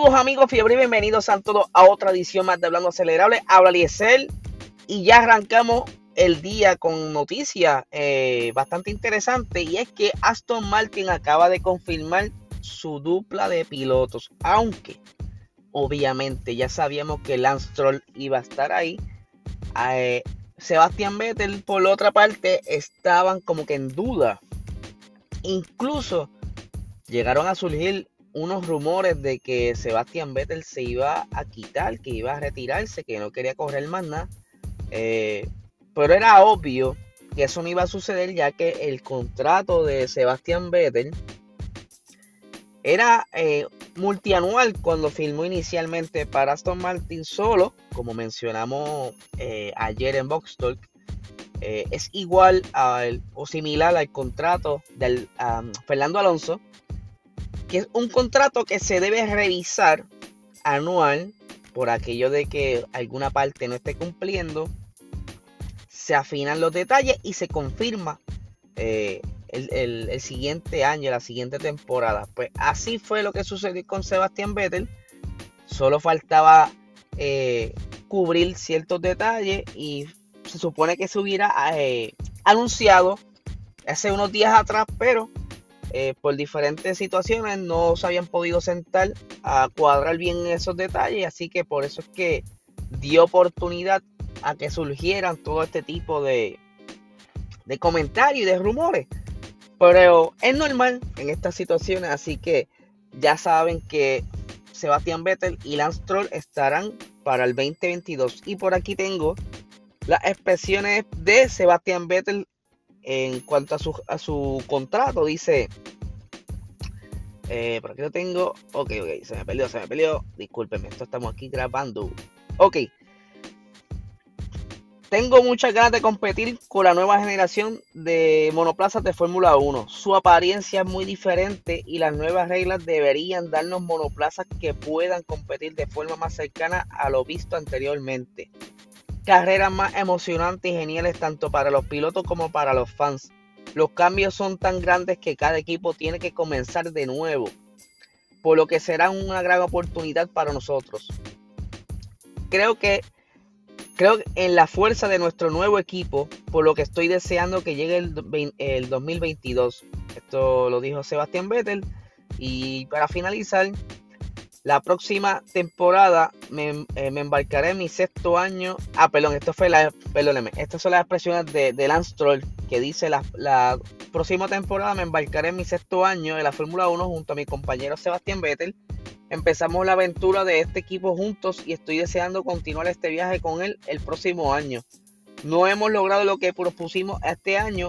Saludos amigos fiebre y bienvenidos a todos a otra edición más de Hablando Acelerable. Habla Liesel y ya arrancamos el día con noticias eh, bastante interesante y es que Aston Martin acaba de confirmar su dupla de pilotos, aunque obviamente ya sabíamos que Lance Stroll iba a estar ahí. Eh, Sebastián Vettel por otra parte estaban como que en duda. Incluso llegaron a surgir unos rumores de que Sebastián Vettel se iba a quitar, que iba a retirarse, que no quería correr más nada. Eh, pero era obvio que eso no iba a suceder ya que el contrato de Sebastián Vettel era eh, multianual cuando firmó inicialmente para Aston Martin solo, como mencionamos eh, ayer en Box Talk, es igual al, o similar al contrato del Fernando Alonso, que es un contrato que se debe revisar anual por aquello de que alguna parte no esté cumpliendo. Se afinan los detalles y se confirma eh, el, siguiente año, la siguiente temporada. Pues así fue lo que sucedió con Sebastián Vettel. Solo faltaba eh, cubrir ciertos detalles y se supone que se hubiera eh, anunciado hace unos días atrás, pero eh, por diferentes situaciones no se habían podido sentar a cuadrar bien esos detalles, así que por eso es que dio oportunidad a que surgieran todo este tipo de, de comentarios y de rumores. Pero es normal en estas situaciones, así que ya saben que Sebastián Vettel y Lance Troll estarán para el 2022. Y por aquí tengo las expresiones de Sebastián Vettel en cuanto a su, contrato, dice. Eh, por aquí lo tengo. Ok, ok, se me perdió, se me perdió. Discúlpenme, esto estamos aquí grabando. Ok. Tengo muchas ganas de competir con la nueva generación de monoplazas de Fórmula 1. Su apariencia es muy diferente y las nuevas reglas deberían darnos monoplazas que puedan competir de forma más cercana a lo visto anteriormente carreras más emocionantes y geniales tanto para los pilotos como para los fans. Los cambios son tan grandes que cada equipo tiene que comenzar de nuevo, por lo que será una gran oportunidad para nosotros. Creo que creo en la fuerza de nuestro nuevo equipo, por lo que estoy deseando que llegue el, el 2022. Esto lo dijo Sebastián Vettel. Y para finalizar, la próxima temporada me, eh, me, embarcaré en mi sexto año. Ah, perdón, esto fue la. Perdóneme. Estas son las expresiones de, de Lance Troll que dice la, la, próxima temporada me embarcaré en mi sexto año en la Fórmula 1 junto a mi compañero Sebastián Vettel. Empezamos la aventura de este equipo juntos y estoy deseando continuar este viaje con él el próximo año. No hemos logrado lo que propusimos este año,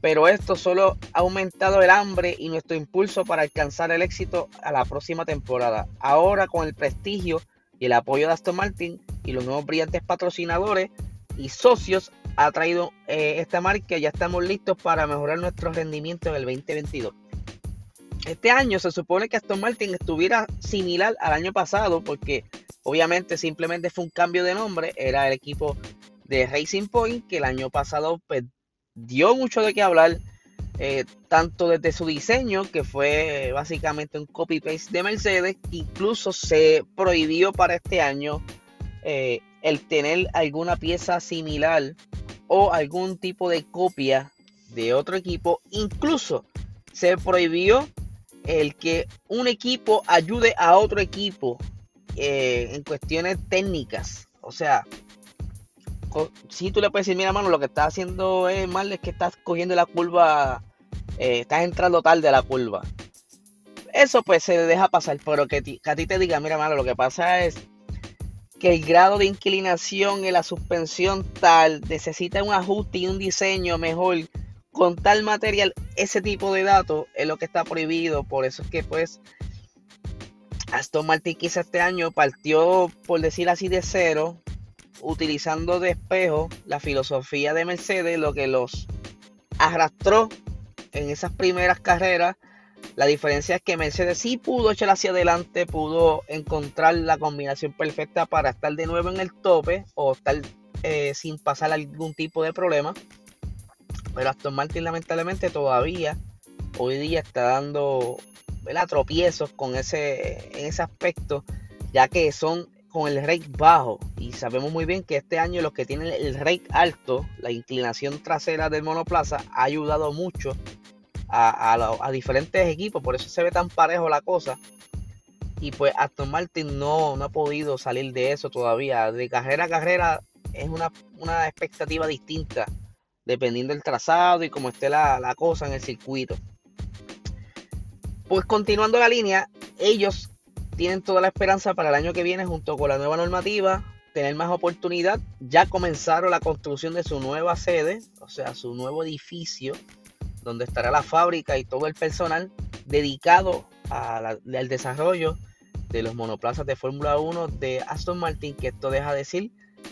pero esto solo ha aumentado el hambre y nuestro impulso para alcanzar el éxito a la próxima temporada. Ahora con el prestigio y el apoyo de Aston Martin y los nuevos brillantes patrocinadores y socios ha traído eh, esta marca, ya estamos listos para mejorar nuestro rendimiento en el 2022. Este año se supone que Aston Martin estuviera similar al año pasado porque obviamente simplemente fue un cambio de nombre, era el equipo de Racing Point que el año pasado pues, dio mucho de qué hablar, eh, tanto desde su diseño, que fue básicamente un copy-paste de Mercedes, incluso se prohibió para este año eh, el tener alguna pieza similar o algún tipo de copia de otro equipo, incluso se prohibió el que un equipo ayude a otro equipo eh, en cuestiones técnicas. O sea, si tú le puedes decir, mira, mano, lo que estás haciendo es mal, es que estás cogiendo la curva, eh, estás entrando tarde a la curva. Eso pues se deja pasar, pero que, a ti te diga, mira, mano, lo que pasa es que el grado de inclinación en la suspensión tal necesita un ajuste y un diseño mejor con tal material, ese tipo de datos es lo que está prohibido. Por eso es que pues Aston Martin quizá este año partió, por decir así, de cero utilizando de espejo la filosofía de Mercedes, lo que los arrastró en esas primeras carreras. La diferencia es que Mercedes sí pudo echar hacia adelante, pudo encontrar la combinación perfecta para estar de nuevo en el tope o estar eh, sin pasar algún tipo de problema. Pero Aston Martin lamentablemente todavía hoy día está dando tropiezos con ese, en ese aspecto, ya que son con el rake bajo. Y sabemos muy bien que este año los que tienen el rake alto, la inclinación trasera del monoplaza, ha ayudado mucho a, diferentes equipos. Por eso se ve tan parejo la cosa. Y pues Aston Martin no, no ha podido salir de eso todavía. De carrera a carrera es una, una expectativa distinta, dependiendo del trazado y cómo esté la, la cosa en el circuito. Pues continuando la línea, ellos tienen toda la esperanza para el año que viene, junto con la nueva normativa, tener más oportunidad. Ya comenzaron la construcción de su nueva sede, o sea, su nuevo edificio, donde estará la fábrica y todo el personal dedicado al desarrollo de los monoplazas de Fórmula 1 de Aston Martin, que esto deja decir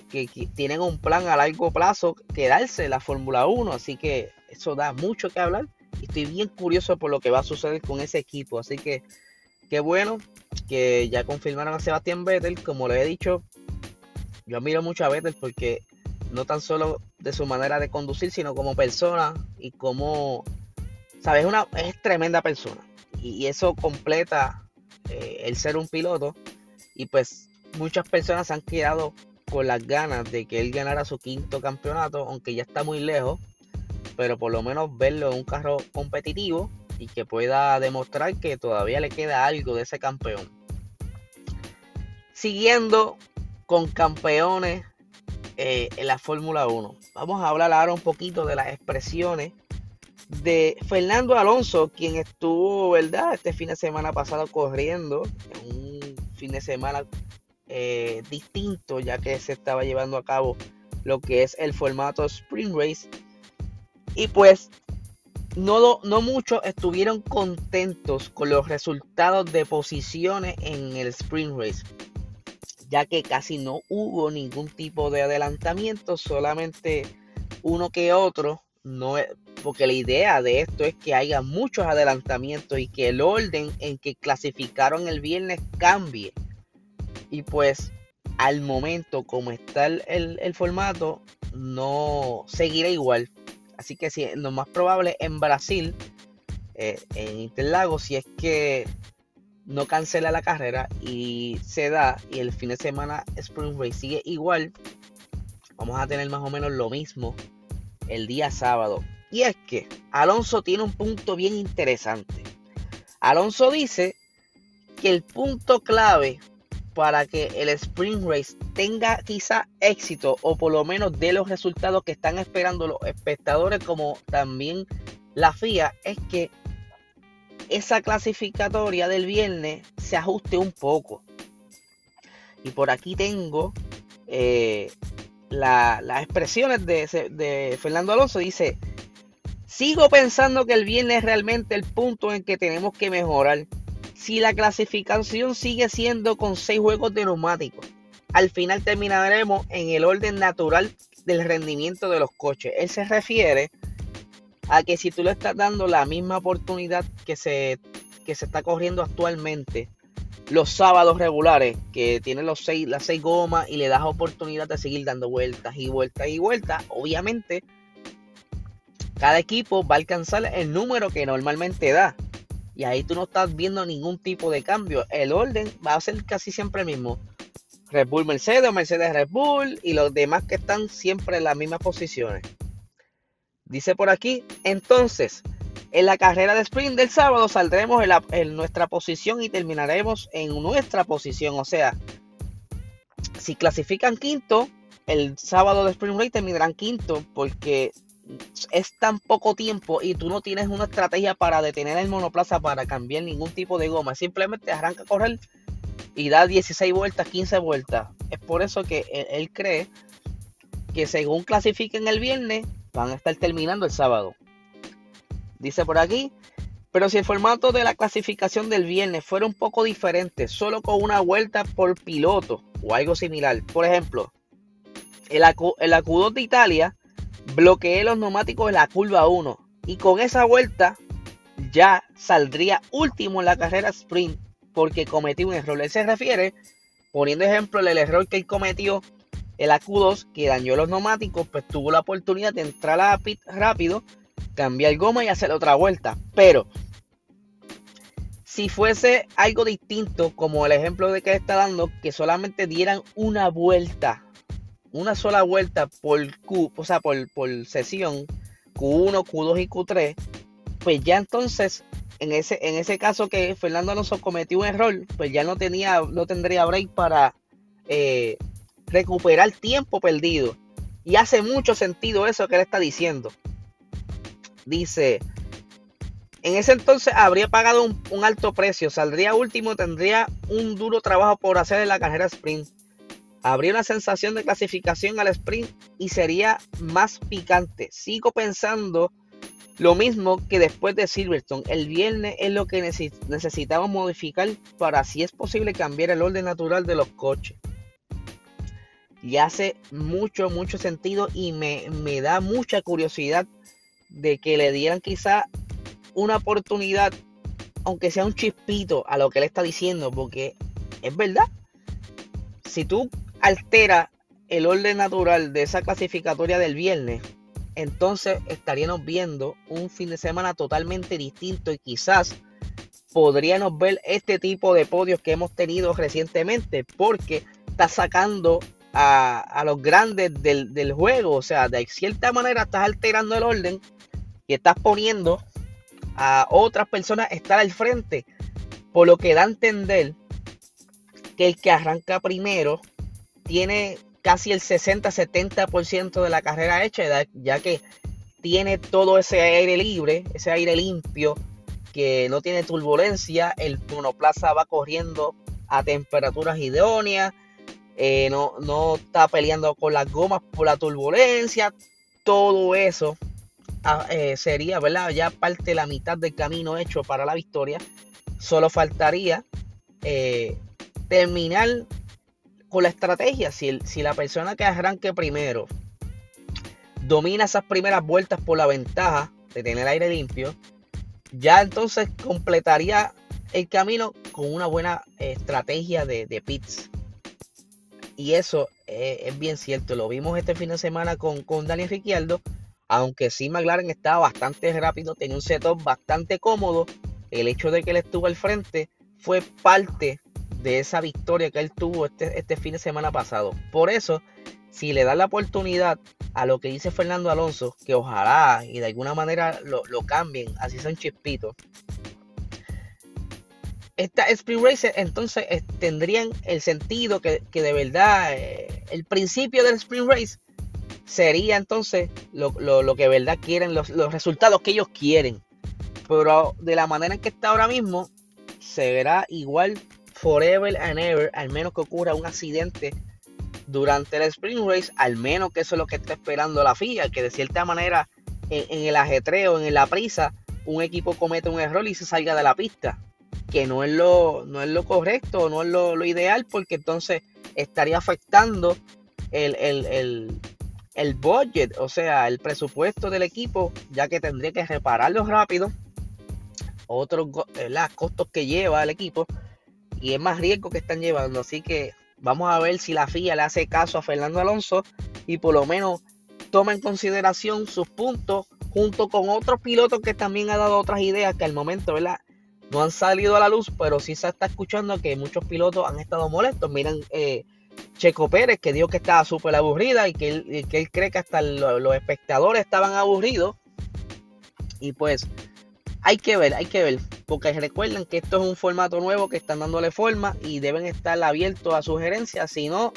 que, tienen un plan a largo plazo quedarse la Fórmula 1, así que eso da mucho que hablar estoy bien curioso por lo que va a suceder con ese equipo. Así que qué bueno que ya confirmaron a Sebastián Vettel. Como le he dicho, yo admiro mucho a Vettel porque no tan solo de su manera de conducir, sino como persona y como, sabes, una es tremenda persona. Y, eso completa eh, el ser un piloto. Y pues muchas personas han quedado con las ganas de que él ganara su quinto campeonato, aunque ya está muy lejos pero por lo menos verlo en un carro competitivo y que pueda demostrar que todavía le queda algo de ese campeón. Siguiendo con campeones eh, en la Fórmula 1. Vamos a hablar ahora un poquito de las expresiones de Fernando Alonso, quien estuvo, ¿verdad? Este fin de semana pasado corriendo, un fin de semana eh, distinto, ya que se estaba llevando a cabo lo que es el formato Spring Race y pues no, no muchos estuvieron contentos con los resultados de posiciones en el Spring Race, ya que casi no hubo ningún tipo de adelantamiento, solamente uno que otro. No, porque la idea de esto es que haya muchos adelantamientos y que el orden en que clasificaron el viernes cambie. Y pues al momento como está el, el formato, no seguirá igual. Así que si, lo más probable en Brasil, eh, en Interlagos, si es que no cancela la carrera y se da y el fin de semana Spring Race sigue igual, vamos a tener más o menos lo mismo el día sábado. Y es que Alonso tiene un punto bien interesante. Alonso dice que el punto clave para que el Spring Race tenga quizá éxito o por lo menos de los resultados que están esperando los espectadores como también la FIA es que esa clasificatoria del viernes se ajuste un poco. Y por aquí tengo eh, las expresiones de, de Fernando Alonso. Dice, sigo pensando que el viernes es realmente el punto en que tenemos que mejorar si la clasificación sigue siendo con seis juegos de neumáticos, al final terminaremos en el orden natural del rendimiento de los coches. Él se refiere a que si tú le estás dando la misma oportunidad que se, que se está corriendo actualmente, los sábados regulares, que tiene los seis, las seis gomas y le das oportunidad de seguir dando vueltas y vueltas y vueltas, obviamente cada equipo va a alcanzar el número que normalmente da. Y ahí tú no estás viendo ningún tipo de cambio. El orden va a ser casi siempre el mismo. Red Bull Mercedes Mercedes Red Bull y los demás que están siempre en las mismas posiciones. Dice por aquí, entonces, en la carrera de sprint del sábado saldremos en, nuestra posición y terminaremos en nuestra posición. O sea, si clasifican quinto, el sábado de sprint race terminarán quinto porque es tan poco tiempo y tú no tienes una estrategia para detener el monoplaza para cambiar ningún tipo de goma. Simplemente arranca a correr y da 16 vueltas, 15 vueltas. Es por eso que él, cree que según clasifiquen el viernes, van a estar terminando el sábado. Dice por aquí, pero si el formato de la clasificación del viernes fuera un poco diferente, solo con una vuelta por piloto o algo similar. Por ejemplo, el, el Q2 de Italia bloqueé los neumáticos en la curva 1 y con esa vuelta ya saldría último en la carrera sprint porque cometí un error. Él se refiere, poniendo ejemplo, el error que él cometió en la Q2 que dañó los neumáticos, pues tuvo la oportunidad de entrar a la pit rápido, cambiar goma y hacer otra vuelta. Pero si fuese algo distinto, como el ejemplo de que está dando, que solamente dieran una vuelta, una sola vuelta por Q, o sea, por, por sesión, Q1, Q2 y Q3, pues ya entonces, en ese, en ese caso que Fernando Alonso cometió un error, pues ya no tenía, no tendría break para eh, recuperar tiempo perdido. Y hace mucho sentido eso que él está diciendo. Dice, en ese entonces habría pagado un, alto precio, saldría último, tendría un duro trabajo por hacer en la carrera sprint. Habría una sensación de clasificación al sprint y sería más picante. Sigo pensando lo mismo que después de Silverstone. El viernes es lo que necesitamos modificar para si es posible cambiar el orden natural de los coches. Y hace mucho, mucho sentido y me, me da mucha curiosidad de que le dieran quizá una oportunidad, aunque sea un chispito a lo que él está diciendo, porque es verdad. Si tú alteras el orden natural de esa clasificatoria del viernes, entonces estaríamos viendo un fin de semana totalmente distinto y quizás podríamos ver este tipo de podios que hemos tenido recientemente, porque está sacando a, los grandes del, del, juego, o sea, de cierta manera estás alterando el orden y estás poniendo a otras personas estar al frente. Por lo que da a entender que el que arranca primero tiene casi el 60-70% de la carrera hecha, ya que tiene todo ese aire libre, ese aire limpio, que no tiene turbulencia, el monoplaza va corriendo a temperaturas idóneas, eh, no, no está peleando con las gomas por la turbulencia, todo eso eh, sería, ¿verdad? Ya parte la mitad del camino hecho para la victoria. Solo faltaría eh, terminar con la estrategia. Si, si la persona que arranque primero domina esas primeras vueltas por la ventaja de tener aire limpio, ya entonces completaría el camino con una buena estrategia de, pits. Y eso es bien cierto. Lo vimos este fin de semana con, con Daniel Ricciardo aunque sí McLaren estaba bastante rápido, tenía un setup bastante cómodo, el hecho de que él estuvo al frente fue parte de esa victoria que él tuvo este, este fin de semana pasado. Por eso, si le da la oportunidad a lo que dice Fernando Alonso, que ojalá y de alguna manera lo, cambien, así son chispitos. Esta Sprint Racer entonces tendrían el sentido que, de verdad eh, el principio del Sprint Race sería entonces lo, que de verdad quieren, los, resultados que ellos quieren. Pero de la manera en que está ahora mismo, se verá igual forever and ever, al menos que ocurra un accidente durante el Spring Race, al menos que eso es lo que está esperando la FIA, que de cierta manera en, el ajetreo, en la prisa, un equipo comete un error y se salga de la pista, que no es lo, no es lo correcto, no es lo, ideal, porque entonces estaría afectando el, el budget, o sea, el presupuesto del equipo, ya que tendría que repararlo rápido, otros costos que lleva el equipo y es más riesgo que están llevando. Así que vamos a ver si la FIA le hace caso a Fernando Alonso y por lo menos toma en consideración sus puntos junto con otros pilotos que también han dado otras ideas que al momento, ¿verdad? No han salido a la luz, pero sí se está escuchando que muchos pilotos han estado molestos. Miren, eh, Checo Pérez, que dijo que estaba súper aburrida y que, él, cree que hasta los espectadores estaban aburridos. Y pues hay que ver, hay que ver, porque recuerden que esto es un formato nuevo que están dándole forma y deben estar abiertos a sugerencias, si no,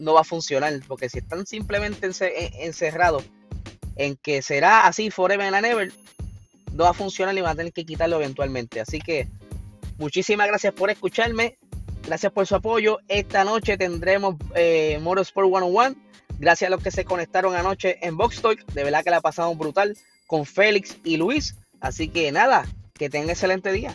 no va a funcionar, porque si están simplemente encerrados en que será así forever and ever, no va a funcionar y van a tener que quitarlo eventualmente. Así que muchísimas gracias por escucharme. Gracias por su apoyo. Esta noche tendremos eh, Motorsport 101. Gracias a los que se conectaron anoche en Box Talk. De verdad que la pasamos brutal con Félix y Luis. Así que nada, que tengan excelente día.